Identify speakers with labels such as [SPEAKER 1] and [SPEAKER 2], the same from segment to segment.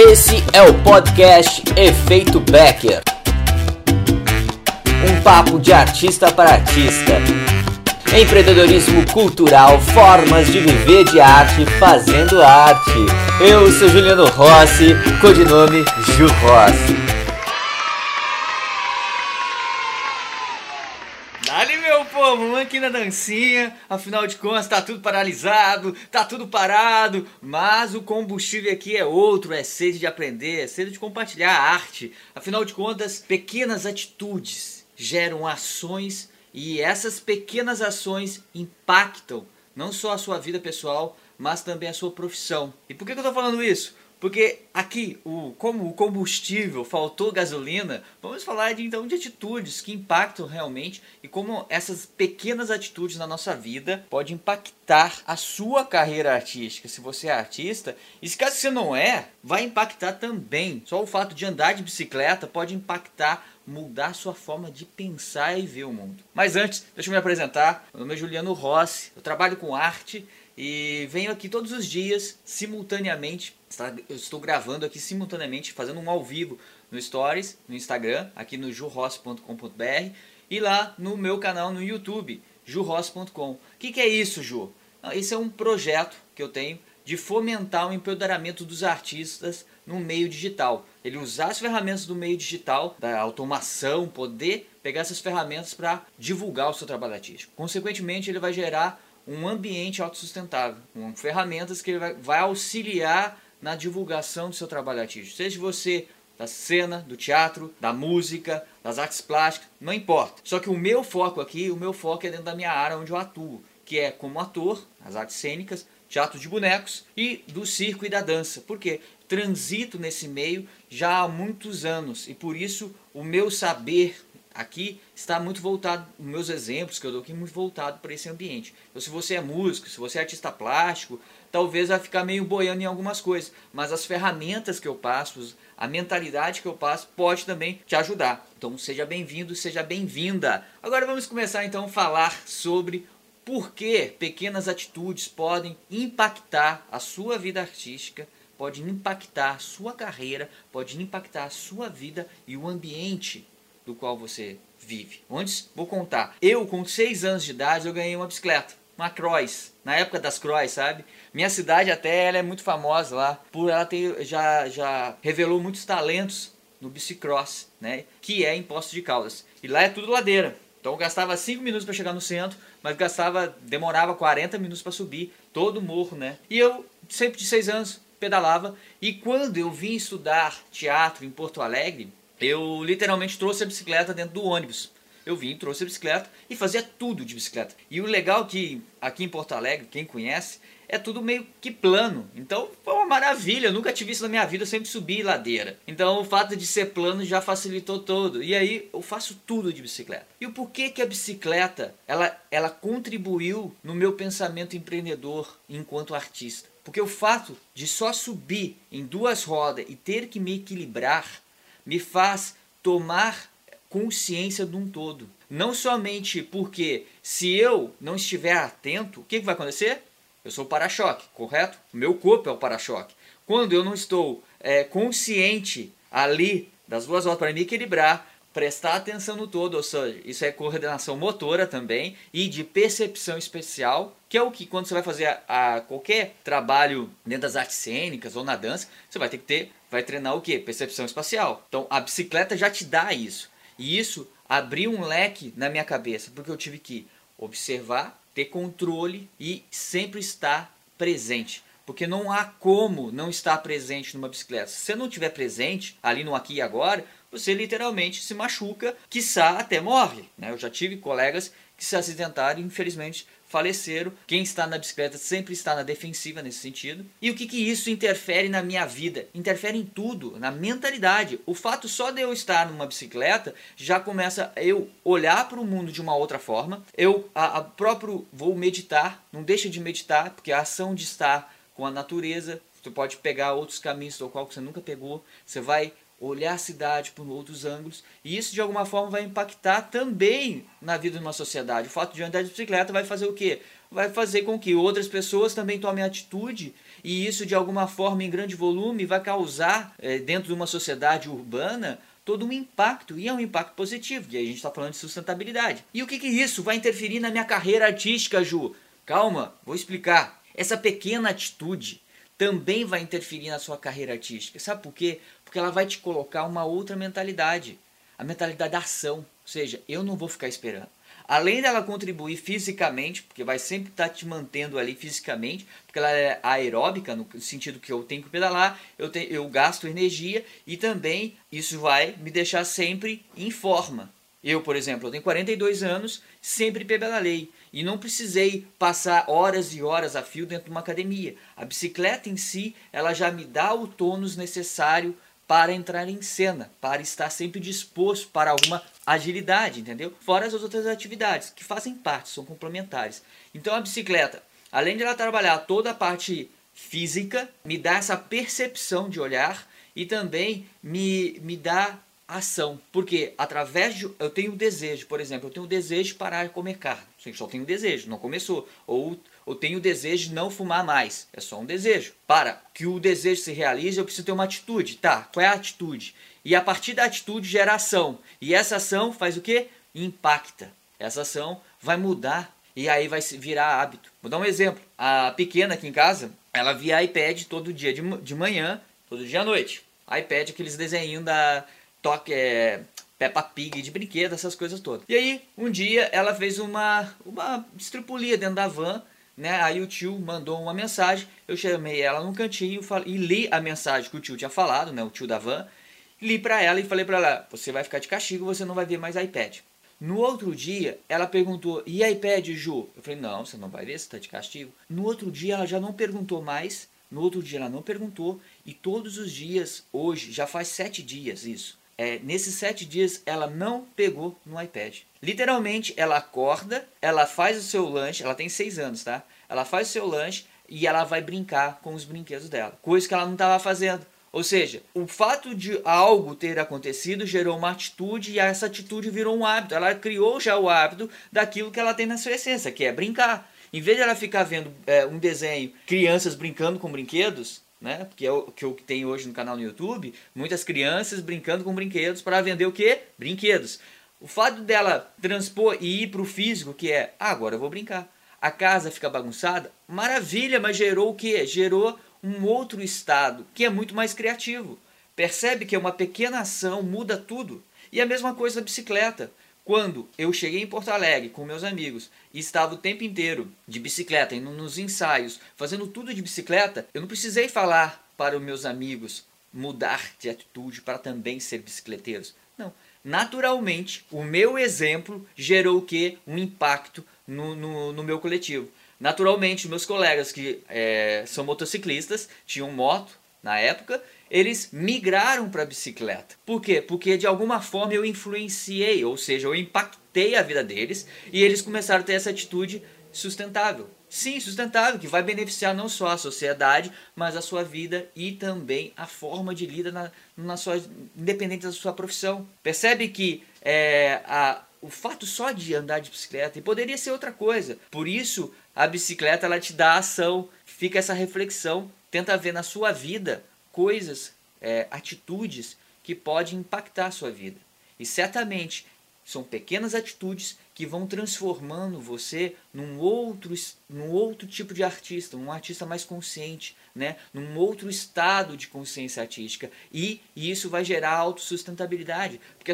[SPEAKER 1] Esse é o podcast Efeito Becker. Um papo de artista para artista. Empreendedorismo cultural, formas de viver de arte fazendo arte. Eu sou Juliano Rossi, codinome Ju Rossi.
[SPEAKER 2] Povo, vamos aqui na dancinha, afinal de contas tá tudo paralisado, tá tudo parado, mas o combustível aqui é outro, é sede de aprender, é sede de compartilhar a arte. Afinal de contas, pequenas atitudes geram ações e essas pequenas ações impactam não só a sua vida pessoal, mas também a sua profissão. E por que, eu estou falando isso? Porque aqui, o, como o combustível faltou gasolina, vamos falar de, então de atitudes que impactam realmente e como essas pequenas atitudes na nossa vida podem impactar a sua carreira artística. Se você é artista, e se caso você não é, vai impactar também. Só o fato de andar de bicicleta pode impactar mudar sua forma de pensar e ver o mundo. Mas antes, deixa eu me apresentar. Meu nome é Juliano Rossi, eu trabalho com arte e venho aqui todos os dias, simultaneamente. Eu estou gravando aqui simultaneamente, fazendo um ao vivo no Stories, no Instagram, aqui no jurossi.com.br e lá no meu canal no YouTube, jurossi.com. O que, que é isso, Ju? Esse é um projeto que eu tenho de fomentar o empoderamento dos artistas no meio digital. Ele usar as ferramentas do meio digital, da automação, poder pegar essas ferramentas para divulgar o seu trabalho artístico. Consequentemente, ele vai gerar um ambiente autossustentável, com ferramentas que ele vai, vai auxiliar na divulgação do seu trabalho artístico. Seja você da cena, do teatro, da música, das artes plásticas, não importa. Só que o meu foco aqui, o meu foco é dentro da minha área onde eu atuo, que é como ator, as artes cênicas, teatro de bonecos e do circo e da dança. Por quê? Transito nesse meio já há muitos anos e por isso o meu saber aqui está muito voltado, meus exemplos que eu dou aqui, muito voltado para esse ambiente. Então, se você é músico, se você é artista plástico, talvez vai ficar meio boiando em algumas coisas, mas as ferramentas que eu passo, a mentalidade que eu passo, pode também te ajudar. Então, seja bem-vindo, seja bem-vinda. Agora vamos começar então a falar sobre por que pequenas atitudes podem impactar a sua vida artística, podem impactar a sua carreira, podem impactar a sua vida e o ambiente do qual você vive. Antes, vou contar. Eu, com 6 anos de idade, eu ganhei uma bicicleta, uma Cross, na época das Cross, sabe? Minha cidade até ela é muito famosa lá, por ela ter já já revelou muitos talentos no bicicross, né? Que é em Poços de Caldas. E lá é tudo ladeira. Então eu gastava 5 minutos para chegar no centro, mas gastava, demorava 40 minutos para subir todo o morro, né? E eu, sempre de 6 anos, pedalava. E quando eu vim estudar teatro em Porto Alegre, eu literalmente trouxe a bicicleta dentro do ônibus. Eu vim, trouxe a bicicleta e fazia tudo de bicicleta. E o legal é que aqui em Porto Alegre, quem conhece, é tudo meio que plano. Então foi uma maravilha, eu nunca tive isso na minha vida, eu sempre subi ladeira. Então o fato de ser plano já facilitou todo. E aí eu faço tudo de bicicleta. E o porquê que a bicicleta, ela, ela contribuiu no meu pensamento empreendedor enquanto artista? Porque o fato de só subir em duas rodas e ter que me equilibrar me faz tomar consciência de um todo. Não somente porque se eu não estiver atento, o que, vai acontecer? Eu sou o para-choque, correto? Meu corpo é o para-choque. Quando eu não estou é, consciente ali das duas rodas para me equilibrar, prestar atenção no todo, ou seja, isso é coordenação motora também e de percepção especial, que é o que quando você vai fazer a, a, qualquer trabalho dentro das artes cênicas ou na dança, você vai ter que ter, vai treinar o que? Percepção espacial. Então a bicicleta já te dá isso. E isso abriu um leque na minha cabeça, porque eu tive que observar, ter controle e sempre estar presente. Porque não há como não estar presente numa bicicleta. Se você não estiver presente ali no aqui e agora, você literalmente se machuca, quiçá até morre. Né? Eu já tive colegas que se acidentaram e infelizmente faleceram. Quem está na bicicleta sempre está na defensiva nesse sentido. E o que, que isso interfere na minha vida? Interfere em tudo, na mentalidade. O fato só de eu estar numa bicicleta já começa eu olhar para o mundo de uma outra forma. Eu a, a próprio vou meditar, não deixa de meditar, porque a ação de estar com a natureza, você pode pegar outros caminhos do qual você nunca pegou, você vai olhar a cidade por outros ângulos, e isso de alguma forma vai impactar também na vida de uma sociedade. O fato de andar de bicicleta vai fazer o quê? vai fazer com que outras pessoas também tomem atitude e isso de alguma forma em grande volume vai causar é, dentro de uma sociedade urbana todo um impacto, e é um impacto positivo, e aí a gente está falando de sustentabilidade. E o que, que isso vai interferir na minha carreira artística, Ju? Calma, vou explicar. Essa pequena atitude também vai interferir na sua carreira artística. Sabe por quê? Porque ela vai te colocar uma outra mentalidade, a mentalidade da ação. Ou seja, eu não vou ficar esperando além dela contribuir fisicamente, porque vai sempre estar tá te mantendo ali fisicamente, porque ela é aeróbica, no sentido que eu tenho que pedalar, eu, te, eu gasto energia e também isso vai me deixar sempre em forma. Eu, por exemplo, eu tenho 42 anos, sempre pedalei e não precisei passar horas e horas a fio dentro de uma academia. A bicicleta em si, ela já me dá o tônus necessário para entrar em cena, para estar sempre disposto para alguma agilidade, entendeu? Fora as outras atividades que fazem parte, são complementares. Então a bicicleta, além de ela trabalhar toda a parte física, me dá essa percepção de olhar e também me, me dá ação. Porque através de. Eu tenho desejo, por exemplo, eu tenho desejo de parar de comer carne. Só tenho desejo, não começou. Ou eu tenho o desejo de não fumar mais. É só um desejo. Para que o desejo se realize, eu preciso ter uma atitude. Tá, qual é a atitude? E a partir da atitude gera ação. E essa ação faz o que? Impacta. Essa ação vai mudar e aí vai virar hábito. Vou dar um exemplo. A pequena aqui em casa, ela via iPad todo dia de, de manhã, todo dia à noite. iPad, aqueles desenhinhos da toque, é, Peppa Pig de brinquedo, essas coisas todas. E aí, um dia, ela fez uma, uma estripulia dentro da van né? Aí o tio mandou uma mensagem, eu chamei ela num cantinho e li a mensagem que o tio tinha falado, né? O tio da van. Li para ela e falei para ela: "Você vai ficar de castigo, você não vai ver mais iPad". No outro dia, ela perguntou: "E iPad, Ju?". Eu falei: "Não, você não vai ver, você está de castigo". No outro dia, ela já não perguntou mais. No outro dia, ela não perguntou. E todos os dias, hoje, já faz sete dias isso. É, nesses sete dias, ela não pegou no iPad. Literalmente, ela acorda, ela faz o seu lanche, ela tem seis anos, tá? Ela faz o seu lanche e ela vai brincar com os brinquedos dela. Coisa que ela não estava fazendo. Ou seja, o fato de algo ter acontecido gerou uma atitude e essa atitude virou um hábito. Ela criou já o hábito daquilo que ela tem na sua essência, que é brincar. Em vez de ela ficar vendo é, um desenho, crianças brincando com brinquedos, né? Que é o que eu tenho hoje no canal no YouTube, muitas crianças brincando com brinquedos para vender o que? Brinquedos. O fato dela transpor e ir para o físico, que é, ah, agora eu vou brincar. A casa fica bagunçada, maravilha, mas gerou o que? Gerou um outro estado, que é muito mais criativo. Percebe que uma pequena ação muda tudo. E a mesma coisa da bicicleta. Quando eu cheguei em Porto Alegre com meus amigos e estava o tempo inteiro de bicicleta, indo nos ensaios, fazendo tudo de bicicleta, eu não precisei falar para os meus amigos mudar de atitude para também ser bicicleteiros. Não, naturalmente, o meu exemplo gerou o que? Um impacto no, no, no meu coletivo. Naturalmente, meus colegas que é, são motociclistas, tinham moto na época, eles migraram para a bicicleta. Por quê? Porque de alguma forma eu influenciei, ou seja, eu impactei a vida deles e eles começaram a ter essa atitude sustentável. Sim, sustentável, que vai beneficiar não só a sociedade, mas a sua vida e também a forma de lida na, na sua, independente da sua profissão. Percebe que é, a, o fato só de andar de bicicleta, e poderia ser outra coisa. Por isso, a bicicleta ela te dá ação, fica essa reflexão, tenta ver na sua vida coisas, é, atitudes que podem impactar a sua vida. E certamente são pequenas atitudes que vão transformando você num outro, num outro tipo de artista, um artista mais consciente, né? num outro estado de consciência artística. E, e isso vai gerar autossustentabilidade, porque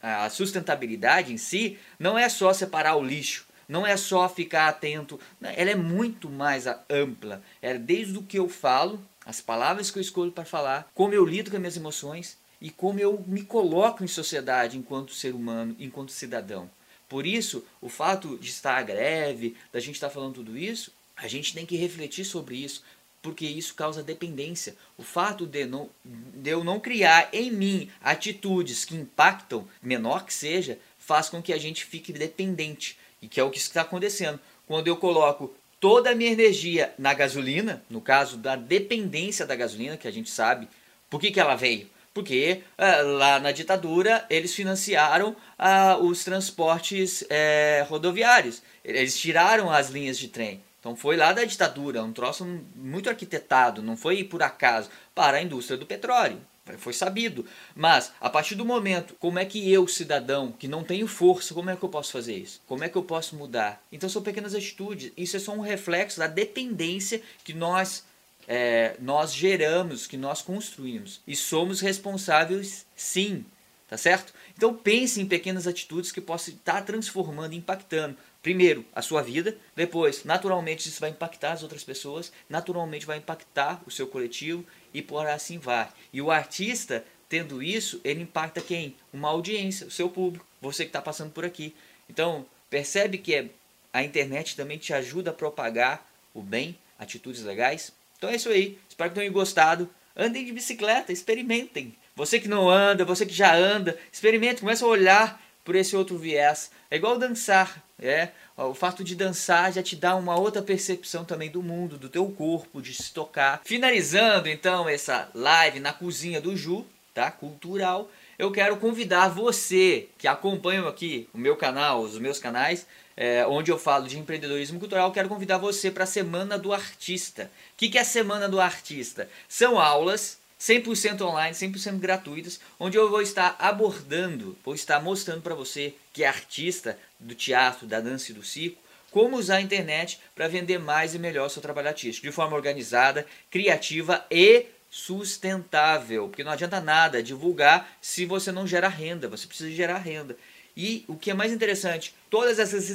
[SPEAKER 2] a, a sustentabilidade em si não é só separar o lixo, não é só ficar atento, ela é muito mais ampla. É desde o que eu falo, as palavras que eu escolho para falar, como eu lido com as minhas emoções, e como eu me coloco em sociedade enquanto ser humano, enquanto cidadão. Por isso, o fato de estar à greve, da gente estar falando tudo isso, a gente tem que refletir sobre isso, porque isso causa dependência. O fato de, não, de eu não criar em mim atitudes que impactam, menor que seja, faz com que a gente fique dependente. E que é o que está acontecendo. Quando eu coloco toda a minha energia na gasolina, no caso da dependência da gasolina, que a gente sabe por que, que ela veio porque uh, lá na ditadura eles financiaram uh, os transportes uh, rodoviários. Eles tiraram as linhas de trem. Então foi lá da ditadura, um troço muito arquitetado, não foi por acaso, para a indústria do petróleo. Foi sabido. Mas, a partir do momento, como é que eu, cidadão, que não tenho força, como é que eu posso fazer isso? Como é que eu posso mudar? Então são pequenas atitudes. Isso é só um reflexo da dependência que nós, é, nós geramos, que nós construímos. E somos responsáveis, sim. Tá certo? Então pense em pequenas atitudes que possam estar transformando, impactando primeiro a sua vida, depois, naturalmente, isso vai impactar as outras pessoas, naturalmente vai impactar o seu coletivo e por assim vai. E o artista, tendo isso, ele impacta quem? Uma audiência, o seu público, você que está passando por aqui. Então, percebe que é, a internet também te ajuda a propagar o bem, atitudes legais? Então é isso aí. Espero que tenham gostado. Andem de bicicleta, experimentem. Você que não anda, você que já anda, experimente, comece a olhar por esse outro viés. É igual dançar, é? O fato de dançar já te dá uma outra percepção também do mundo, do teu corpo, de se tocar. Finalizando então essa live na cozinha do Ju, tá? Cultural. Eu quero convidar você que acompanha aqui o meu canal, os meus canais, é, onde eu falo de empreendedorismo cultural, quero convidar você para a Semana do Artista. O que, que é a Semana do Artista? São aulas 100% online, 100% gratuitas, onde eu vou estar abordando, vou estar mostrando para você que é artista do teatro, da dança e do circo, como usar a internet para vender mais e melhor seu trabalho artístico, de forma organizada, criativa e sustentável, porque não adianta nada divulgar se você não gera renda, você precisa gerar renda. E o que é mais interessante, todas essas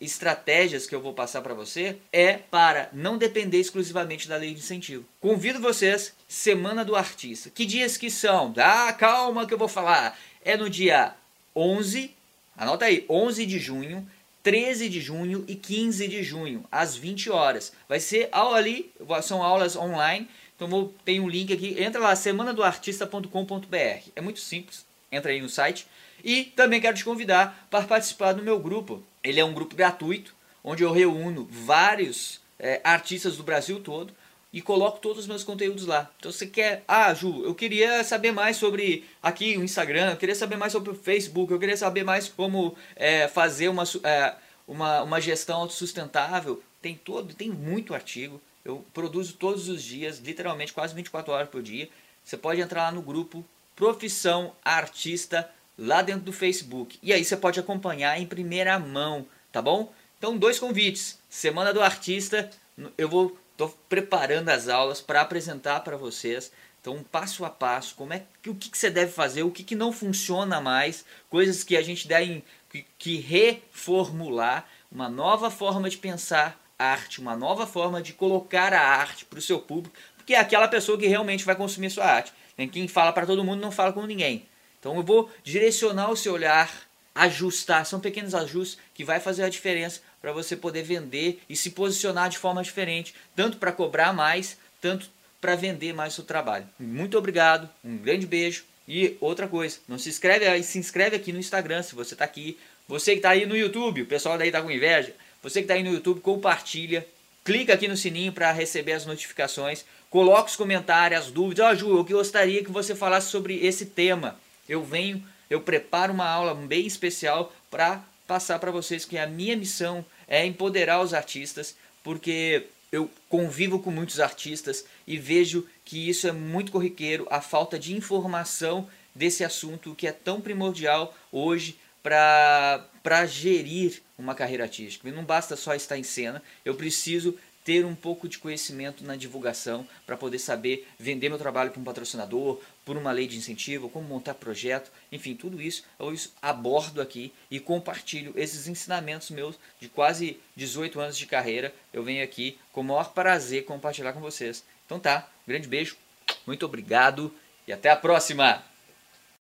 [SPEAKER 2] estratégias que eu vou passar para você é para não depender exclusivamente da lei de incentivo. Convido vocês, Semana do Artista. Que dias que são? Ah, calma que eu vou falar. É no dia 11, anota aí, 11 de junho, 13 de junho e 15 de junho, às 20 horas. Vai ser aula ali, são aulas online. Então vou, tem um link aqui, entra lá, semanadoartista.com.br. É muito simples, entra aí no site e também quero te convidar para participar do meu grupo. Ele é um grupo gratuito, onde eu reúno vários é, artistas do Brasil todo e coloco todos os meus conteúdos lá. Então você quer, ah, Ju, eu queria saber mais sobre aqui o Instagram, eu queria saber mais sobre o Facebook, eu queria saber mais como é, fazer uma, é, uma, uma gestão autossustentável. Tem todo, tem muito artigo. Eu produzo todos os dias, literalmente quase 24 horas por dia. Você pode entrar lá no grupo Profissão Artista lá dentro do Facebook. E aí você pode acompanhar em primeira mão, tá bom? Então, dois convites. Semana do Artista, eu vou tô preparando as aulas para apresentar para vocês. Então, passo a passo, como é o que, que você deve fazer, o que, que não funciona mais, coisas que a gente deve que, que reformular, uma nova forma de pensar arte, uma nova forma de colocar a arte para o seu público, porque é aquela pessoa que realmente vai consumir sua arte. Quem fala para todo mundo não fala com ninguém. Então eu vou direcionar o seu olhar, ajustar, são pequenos ajustes que vai fazer a diferença para você poder vender e se posicionar de forma diferente, tanto para cobrar mais, tanto para vender mais o seu trabalho. Muito obrigado, um grande beijo e outra coisa, não se inscreve, se inscreve aqui no Instagram se você está aqui, você que está aí no YouTube, o pessoal daí está com inveja, você que está aí no YouTube, compartilha, clica aqui no sininho para receber as notificações, coloque os comentários, as dúvidas, ó oh, Ju, eu gostaria que você falasse sobre esse tema, eu venho, eu preparo uma aula bem especial para passar para vocês que a minha missão é empoderar os artistas, porque eu convivo com muitos artistas e vejo que isso é muito corriqueiro, a falta de informação desse assunto que é tão primordial hoje para gerir uma carreira artística. Não basta só estar em cena, eu preciso ter um pouco de conhecimento na divulgação para poder saber vender meu trabalho para um patrocinador, por uma lei de incentivo, como montar projeto, enfim, tudo isso eu abordo aqui e compartilho esses ensinamentos meus de quase 18 anos de carreira. Eu venho aqui com o maior prazer compartilhar com vocês. Então tá, um grande beijo, muito obrigado e até a próxima!